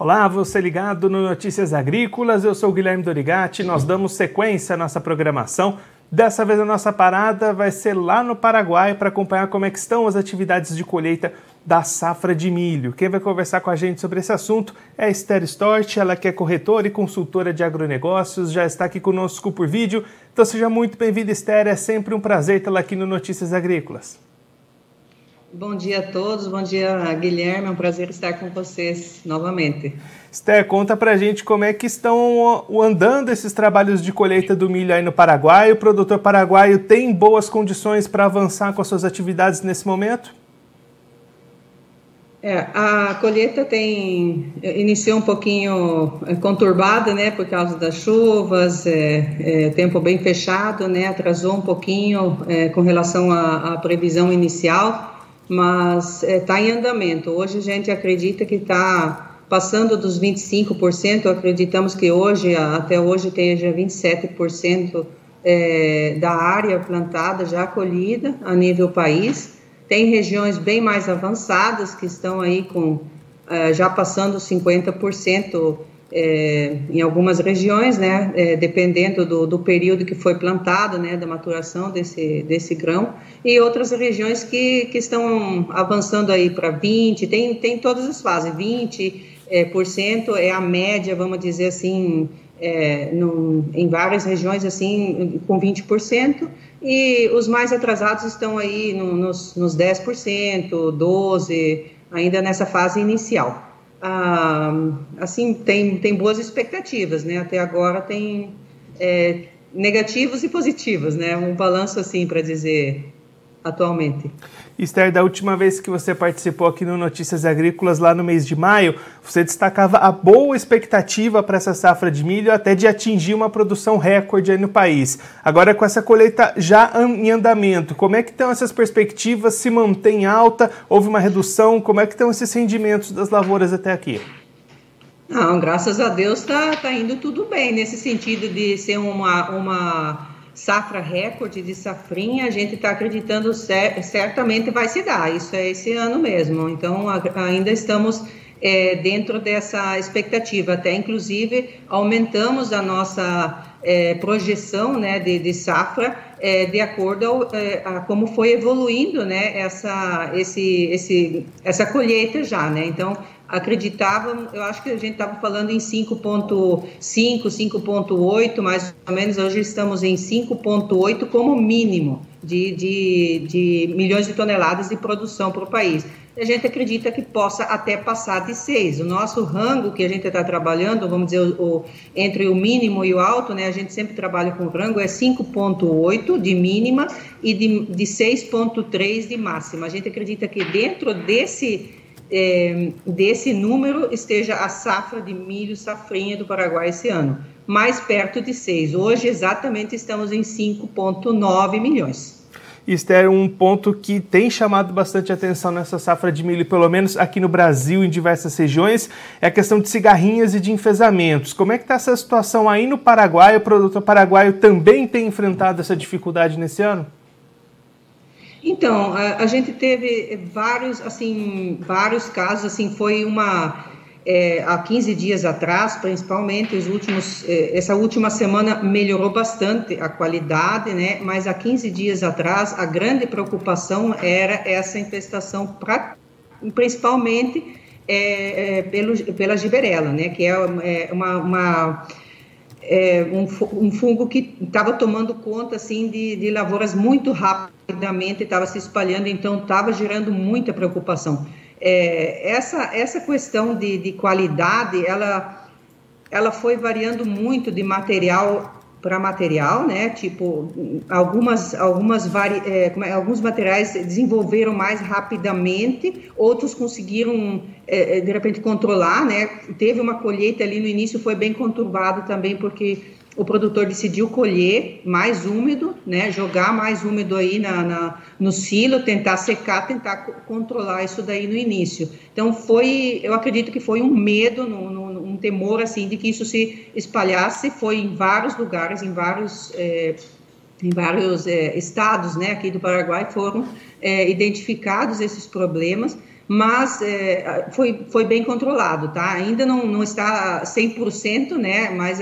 Olá, você ligado no Notícias Agrícolas, eu sou Guilherme Dorigati, nós damos sequência à nossa programação. Dessa vez a nossa parada vai ser lá no Paraguai para acompanhar como é estão as atividades de colheita da safra de milho. Quem vai conversar com a gente sobre esse assunto é a Esther Stort, ela que é corretora e consultora de agronegócios, já está aqui conosco por vídeo. Então seja muito bem-vinda, Esther, é sempre um prazer tê-la aqui no Notícias Agrícolas. Bom dia a todos, bom dia Guilherme, é um prazer estar com vocês novamente. Esther, conta pra gente como é que estão andando esses trabalhos de colheita do milho aí no Paraguai. O produtor paraguaio tem boas condições para avançar com as suas atividades nesse momento? É, a colheita tem iniciou um pouquinho é, conturbada, né, por causa das chuvas, é, é, tempo bem fechado, né, atrasou um pouquinho é, com relação à, à previsão inicial mas está é, em andamento. Hoje a gente acredita que está passando dos 25%, acreditamos que hoje, até hoje, esteja 27% é, da área plantada já colhida a nível país. Tem regiões bem mais avançadas que estão aí com é, já passando 50% é, em algumas regiões, né, é, dependendo do, do, período que foi plantado, né, da maturação desse, desse grão, e outras regiões que, que estão avançando aí para 20, tem, tem todas as fases, 20 é, por cento é a média, vamos dizer assim, é, no, em várias regiões assim, com 20%, e os mais atrasados estão aí no, nos, nos 10%, 12%, ainda nessa fase inicial ah, assim, tem, tem boas expectativas, né? Até agora tem é, negativos e positivos, né? Um balanço assim para dizer atualmente. Esther, da última vez que você participou aqui no Notícias Agrícolas, lá no mês de maio, você destacava a boa expectativa para essa safra de milho, até de atingir uma produção recorde aí no país. Agora, com essa colheita já em andamento, como é que estão essas perspectivas? Se mantém alta? Houve uma redução? Como é que estão esses rendimentos das lavouras até aqui? Não, graças a Deus está tá indo tudo bem, nesse sentido de ser uma, uma safra recorde de safrinha, a gente está acreditando cer certamente vai se dar, isso é esse ano mesmo. Então, ainda estamos é, dentro dessa expectativa, até inclusive aumentamos a nossa é, projeção né, de, de safra é, de acordo ao, é, a como foi evoluindo né, essa, esse, esse, essa colheita já. Né? Então, acreditavam, eu acho que a gente estava falando em 5.5, 5.8, mais ou menos, hoje estamos em 5.8 como mínimo de, de, de milhões de toneladas de produção para o país. A gente acredita que possa até passar de 6. O nosso rango que a gente está trabalhando, vamos dizer, o, o, entre o mínimo e o alto, né, a gente sempre trabalha com rango, é 5,8 de mínima e de, de 6,3 de máxima. A gente acredita que dentro desse é, desse número esteja a safra de milho safrinha do Paraguai esse ano, mais perto de 6. Hoje, exatamente, estamos em 5,9 milhões. Esther, um ponto que tem chamado bastante atenção nessa safra de milho, pelo menos aqui no Brasil, em diversas regiões, é a questão de cigarrinhas e de enfesamentos. Como é que está essa situação aí no Paraguai? O produtor paraguaio também tem enfrentado essa dificuldade nesse ano? Então, a, a, gente teve vários, assim, vários casos, assim, foi uma, é, há 15 dias atrás, principalmente, os últimos, é, essa última semana melhorou bastante a qualidade, né, mas há 15 dias atrás, a grande preocupação era essa infestação, pra, principalmente é, é pelo, pela giberela, né, que é, é uma, uma é, um, fungo que estava tomando conta assim de, de lavouras muito rapidamente, estava se espalhando, então estava gerando muita preocupação. É, essa, essa questão de, de qualidade, ela, ela foi variando muito de material para material, né? Tipo, algumas, algumas vari, é, é, alguns materiais desenvolveram mais rapidamente, outros conseguiram é, é, de repente controlar, né? Teve uma colheita ali no início, foi bem conturbado também, porque o produtor decidiu colher mais úmido, né? Jogar mais úmido aí na, na no silo, tentar secar, tentar controlar isso daí no início. Então foi, eu acredito que foi um medo, no, no temor assim de que isso se espalhasse, foi em vários lugares, em vários é, em vários é, estados, né, aqui do Paraguai foram é, identificados esses problemas, mas foi, foi bem controlado, tá? Ainda não, não está 100%, né? Mas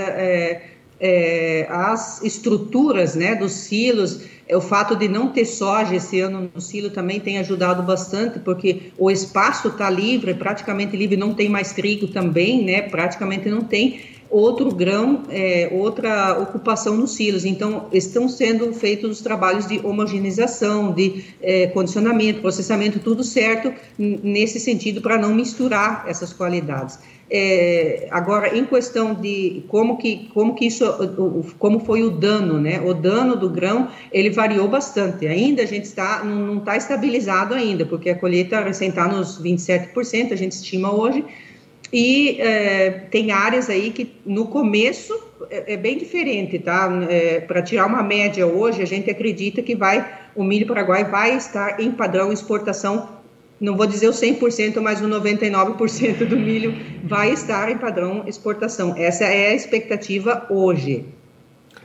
as estruturas, né, dos silos, o fato de não ter soja esse ano no silo também tem ajudado bastante, porque o espaço está livre, praticamente livre, não tem mais trigo também, né? Praticamente não tem outro grão, é, outra ocupação nos silos. Então, estão sendo feitos os trabalhos de homogeneização, de é, condicionamento, processamento, tudo certo nesse sentido para não misturar essas qualidades. É, agora, em questão de como que, como que isso, como foi o dano, né? O dano do grão, ele variou bastante. Ainda a gente está, não está estabilizado ainda, porque a colheita recém está nos 27%, a gente estima hoje, e é, tem áreas aí que no começo é, é bem diferente, tá? É, Para tirar uma média hoje, a gente acredita que vai o milho paraguai vai estar em padrão exportação, não vou dizer o 100%, mas o 99% do milho vai estar em padrão exportação. Essa é a expectativa hoje.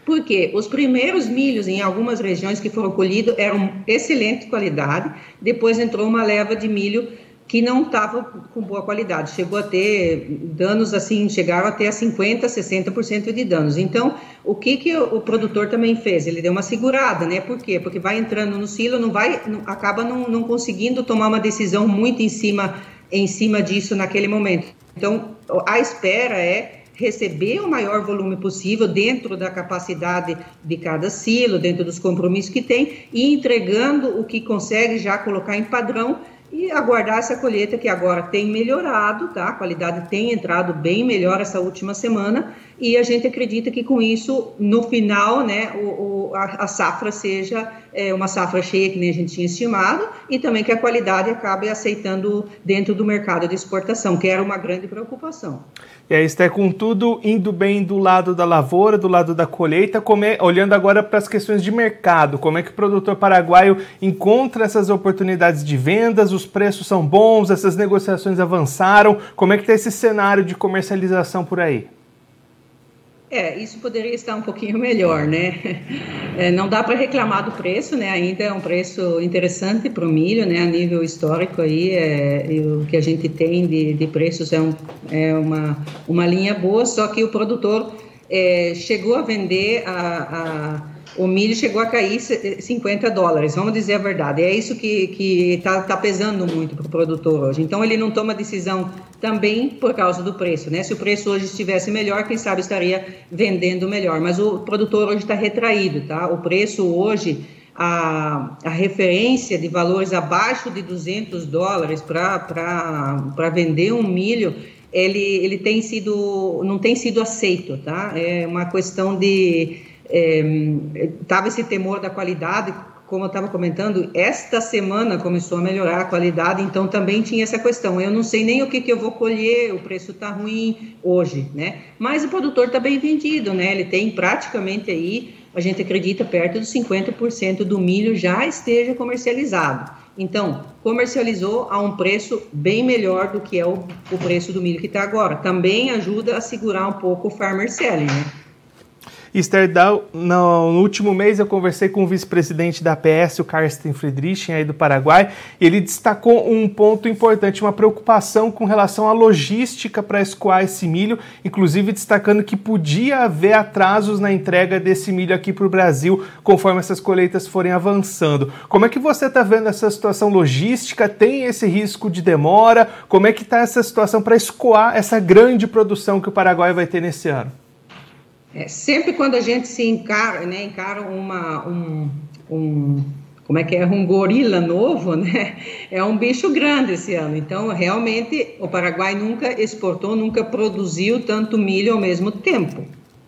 Porque os primeiros milhos em algumas regiões que foram colhidos eram excelente qualidade, depois entrou uma leva de milho que não estava com boa qualidade. Chegou a ter danos assim, chegaram até a 50%, 60% de danos. Então, o que, que o, produtor também fez? Ele deu uma segurada, né? Por quê? Porque vai entrando no silo, não vai, acaba não, não conseguindo tomar uma decisão muito em cima, em cima disso naquele momento. Então, a espera é receber o maior volume possível dentro da capacidade de cada silo, dentro dos compromissos que tem, e entregando o que consegue já colocar em padrão e aguardar essa colheita que agora tem melhorado, tá? A qualidade tem entrado bem melhor essa última semana e a gente acredita que com isso, no final, né, o, o a, a, safra seja é, uma safra cheia que nem a gente tinha estimado e também que a qualidade acabe aceitando dentro do mercado de exportação, que era uma grande preocupação. E aí está com tudo indo bem do lado da lavoura, do lado da colheita, é, olhando agora para as questões de mercado, como é que o produtor paraguaio encontra essas oportunidades de vendas, os preços são bons, essas negociações avançaram, como é que está esse cenário de comercialização por aí? É, isso poderia estar um pouquinho melhor, né? É, não dá para reclamar do preço, né? Ainda é um preço interessante para o milho, né? A nível histórico aí, é, o que a gente tem de, de preços é, um, é uma, uma linha boa, só que o produtor é, chegou a vender a, a o milho chegou a cair 50 dólares, vamos dizer a verdade. É isso que está tá pesando muito para o produtor hoje. Então, ele não toma decisão também por causa do preço. Né? Se o preço hoje estivesse melhor, quem sabe estaria vendendo melhor. Mas o produtor hoje está retraído. Tá? O preço hoje, a, a referência de valores abaixo de 200 dólares para vender um milho ele, ele tem sido, não tem sido aceito, tá? É uma questão de é, esse temor da qualidade, como eu estava comentando, esta semana começou a melhorar a qualidade, então também tinha essa questão. Eu não sei nem o que, que eu vou colher, o preço está ruim hoje, né? Mas o produtor está bem vendido, né? Ele tem praticamente aí, a gente acredita, perto dos 50% do milho já esteja comercializado. Então, comercializou a um preço bem melhor do que é o, o preço do milho que está agora. Também ajuda a segurar um pouco o farmer selling, né? Sterdal, no, no, último mês eu conversei com o vice-presidente da PS, o Carsten Friedrichsen, aí do Paraguai, e ele destacou um ponto importante, uma preocupação com relação à logística para escoar esse milho, inclusive destacando que podia haver atrasos na entrega desse milho aqui para o Brasil, conforme essas colheitas forem avançando. Como é que você está vendo essa situação logística? Tem esse risco de demora? Como é que está essa situação para escoar essa grande produção que o Paraguai vai ter nesse ano? É, sempre quando a gente se encara, né, encara uma, um, um, como é que é, um gorila novo, né, é um bicho grande esse ano. Então, realmente, o Paraguai nunca exportou, nunca produziu tanto milho ao mesmo tempo.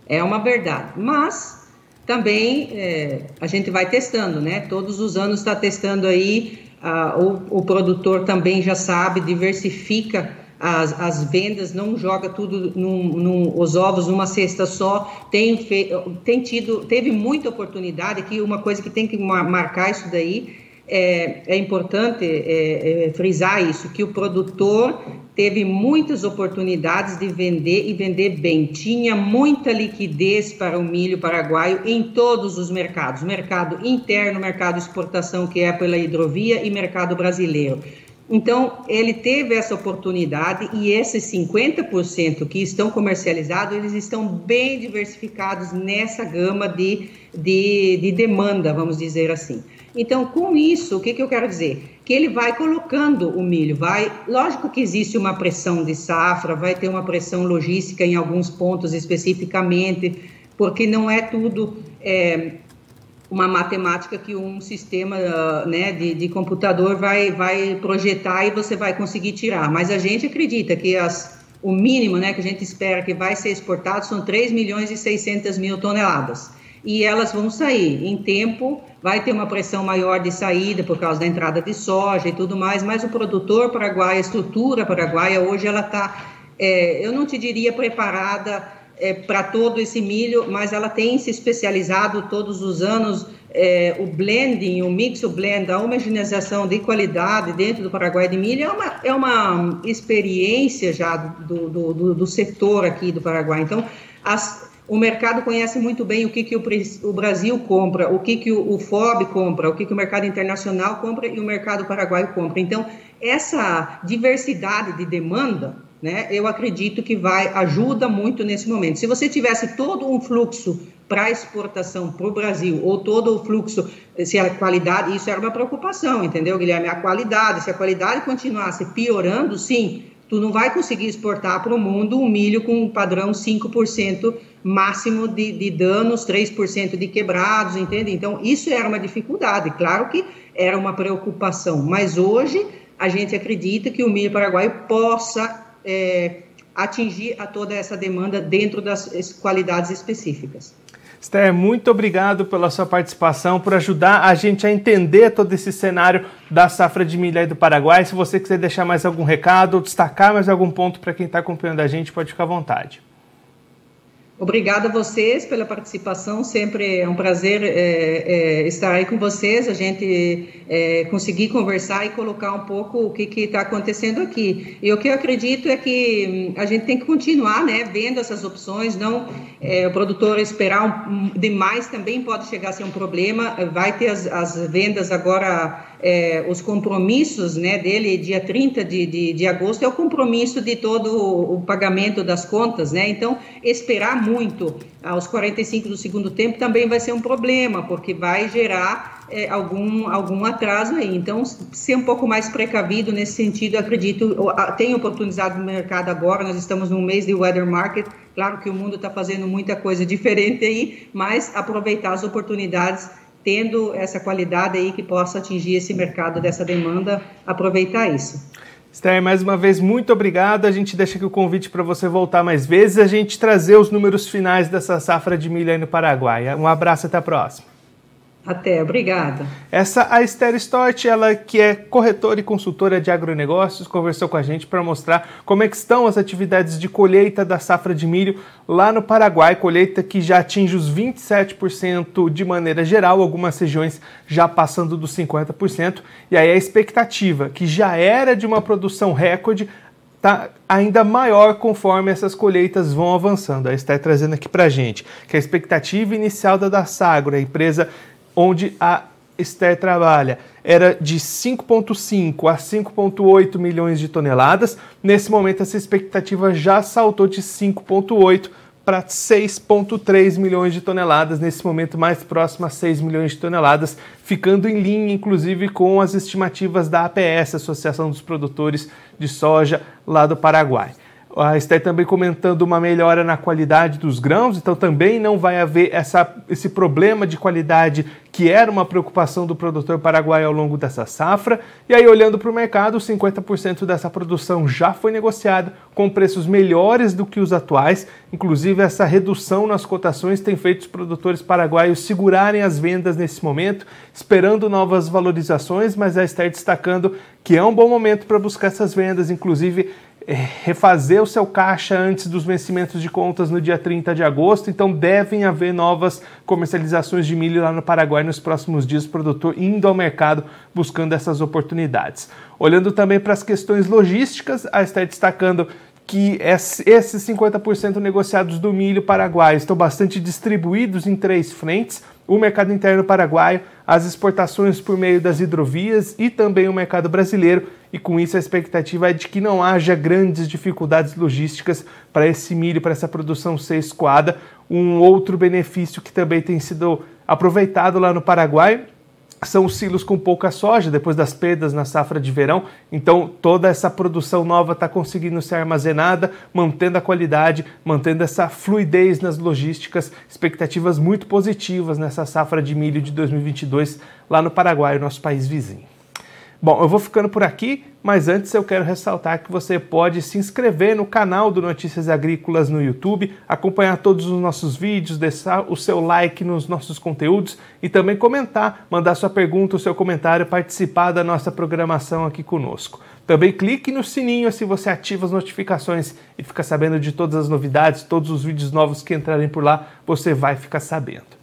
É uma verdade. Mas também é, a gente vai testando, né? Todos os anos está testando aí. Ah, o, o produtor também já sabe, diversifica as, as vendas, não joga tudo num, num, os ovos numa cesta só. Tem, fe, tem tido, teve muita oportunidade que uma coisa que tem que marcar isso daí é, é importante é, é, frisar isso, que o produtor teve muitas oportunidades de vender e vender bem. Tinha muita liquidez para o milho paraguaio em todos os mercados, mercado interno, mercado exportação, que é pela hidrovia, e mercado brasileiro Então, ele teve essa oportunidade e esses 50% que estão comercializados, eles estão bem diversificados nessa gama de, de, de demanda, vamos dizer assim. Então, com isso, o que, que eu quero dizer? Que ele vai colocando o milho, vai. Lógico que existe uma pressão de safra, vai ter uma pressão logística em alguns pontos especificamente, porque não é tudo é, uma matemática que um sistema né, de, de, computador vai, vai projetar e você vai conseguir tirar. Mas a gente acredita que as, o mínimo né, que a gente espera que vai ser exportado são 3 milhões e 600 mil toneladas e elas vão sair. Em tempo, vai ter uma pressão maior de saída por causa da entrada de soja e tudo mais, mas o produtor paraguaio, a estrutura paraguaia, hoje ela está, é, eu não te diria preparada é, para todo esse milho, mas ela tem se especializado todos os anos. É, o blending, o mix, o blend, a homogeneização de qualidade dentro do Paraguai de milho é uma, é uma experiência já do, do, do, do setor aqui do Paraguai. Então, as, o mercado conhece muito bem o que, que o, o Brasil compra, o que, que o, o FOB compra, o que, que o mercado internacional compra e o mercado paraguaio compra. Então, essa diversidade de demanda, né, eu acredito que vai ajuda muito nesse momento. Se você tivesse todo um fluxo para exportação para o Brasil, ou todo o fluxo, se a qualidade, isso era uma preocupação, entendeu, Guilherme? A qualidade, se a qualidade continuasse piorando, sim, tu não vai conseguir exportar para o mundo um milho com um padrão 5% máximo de, de danos, 3% de quebrados, entende? Então, isso era uma dificuldade, claro que era uma preocupação, mas hoje a gente acredita que o milho paraguaio possa é, atingir a toda essa demanda dentro das qualidades específicas. Esther, muito obrigado pela sua participação, por ajudar a gente a entender todo esse cenário da safra de milho aí do Paraguai. Se você quiser deixar mais algum recado ou destacar mais algum ponto para quem está acompanhando a gente, pode ficar à vontade. Obrigada a vocês pela participação, sempre é um prazer é, é, estar aí com vocês, a gente é, conseguir conversar e colocar um pouco o que está acontecendo aqui. E o que eu acredito é que hum, a gente tem que continuar né, vendo essas opções, não é, o produtor esperar um, demais também pode chegar a ser um problema, vai ter as, as vendas agora é, os compromissos né, dele, dia 30 de, de, de, agosto, é o compromisso de todo o pagamento das contas, né? Então, esperar muito aos 45 do segundo tempo também vai ser um problema, porque vai gerar é, algum, algum atraso aí. Então, ser um pouco mais precavido nesse sentido, acredito, tem oportunidade no mercado agora, nós estamos no mês de weather market, claro que o mundo está fazendo muita coisa diferente aí, mas aproveitar as oportunidades tendo essa qualidade aí que possa atingir esse mercado dessa demanda, aproveitar isso. Esther, mais uma vez, muito obrigado. A gente deixa aqui o convite para você voltar mais vezes, a gente trazer os números finais dessa safra de milho aí no Paraguai. Um abraço, até a próxima. Até, obrigada. Essa a Esther Stott, ela que é corretora e consultora de agronegócios, conversou com a gente para mostrar como é estão as atividades de colheita da safra de milho lá no Paraguai, colheita que já atinge os 27% de maneira geral, algumas regiões já passando dos 50%, e aí a expectativa, que já era de uma produção recorde, está ainda maior conforme essas colheitas vão avançando. A Esther trazendo aqui para a gente que a expectativa inicial da Dassagro, a empresa onde a Esther trabalha, era de 5,5 a 5,8 milhões de toneladas. Nesse momento, essa expectativa já saltou de 5,8 para 6,3 milhões de toneladas, nesse momento mais próximo a 6 milhões de toneladas, ficando em linha, inclusive, com as estimativas da APS, Associação dos Produtores de Soja, lá do Paraguai. A Esther também comentando uma melhora na qualidade dos grãos, então também não vai haver essa, esse problema de qualidade que era uma preocupação do produtor paraguaio ao longo dessa safra. E aí, olhando para o mercado, 50% dessa produção já foi negociada com preços melhores do que os atuais. Inclusive, essa redução nas cotações tem feito os produtores paraguaios segurarem as vendas nesse momento, esperando novas valorizações, mas a Esther destacando que é um bom momento para buscar essas vendas, inclusive refazer o seu caixa antes dos vencimentos de contas no dia 30 de agosto, então devem haver novas comercializações de milho lá no Paraguai nos próximos dias, o produtor indo ao mercado buscando essas oportunidades. Olhando também para as questões logísticas, a está destacando que esses 50% negociados do milho paraguaio estão bastante distribuídos em três frentes: o mercado interno paraguaio, as exportações por meio das hidrovias e também o mercado brasileiro. E com isso a expectativa é de que não haja grandes dificuldades logísticas para esse milho, para essa produção ser escoada. Um outro benefício que também tem sido aproveitado lá no Paraguai são os silos com pouca soja depois das perdas na safra de verão. Então toda essa produção nova está conseguindo ser armazenada, mantendo a qualidade, mantendo essa fluidez nas logísticas. Expectativas muito positivas nessa safra de milho de 2022 lá no Paraguai, nosso país vizinho. Bom, eu vou ficando por aqui, mas antes eu quero ressaltar que você pode se inscrever no canal do Notícias Agrícolas no YouTube, acompanhar todos os nossos vídeos, deixar o seu like nos nossos conteúdos e também comentar, mandar sua pergunta, o seu comentário, participar da nossa programação aqui conosco. Também clique no sininho se você ativa as notificações e fica sabendo de todas as novidades, todos os vídeos novos que entrarem por lá, você vai ficar sabendo.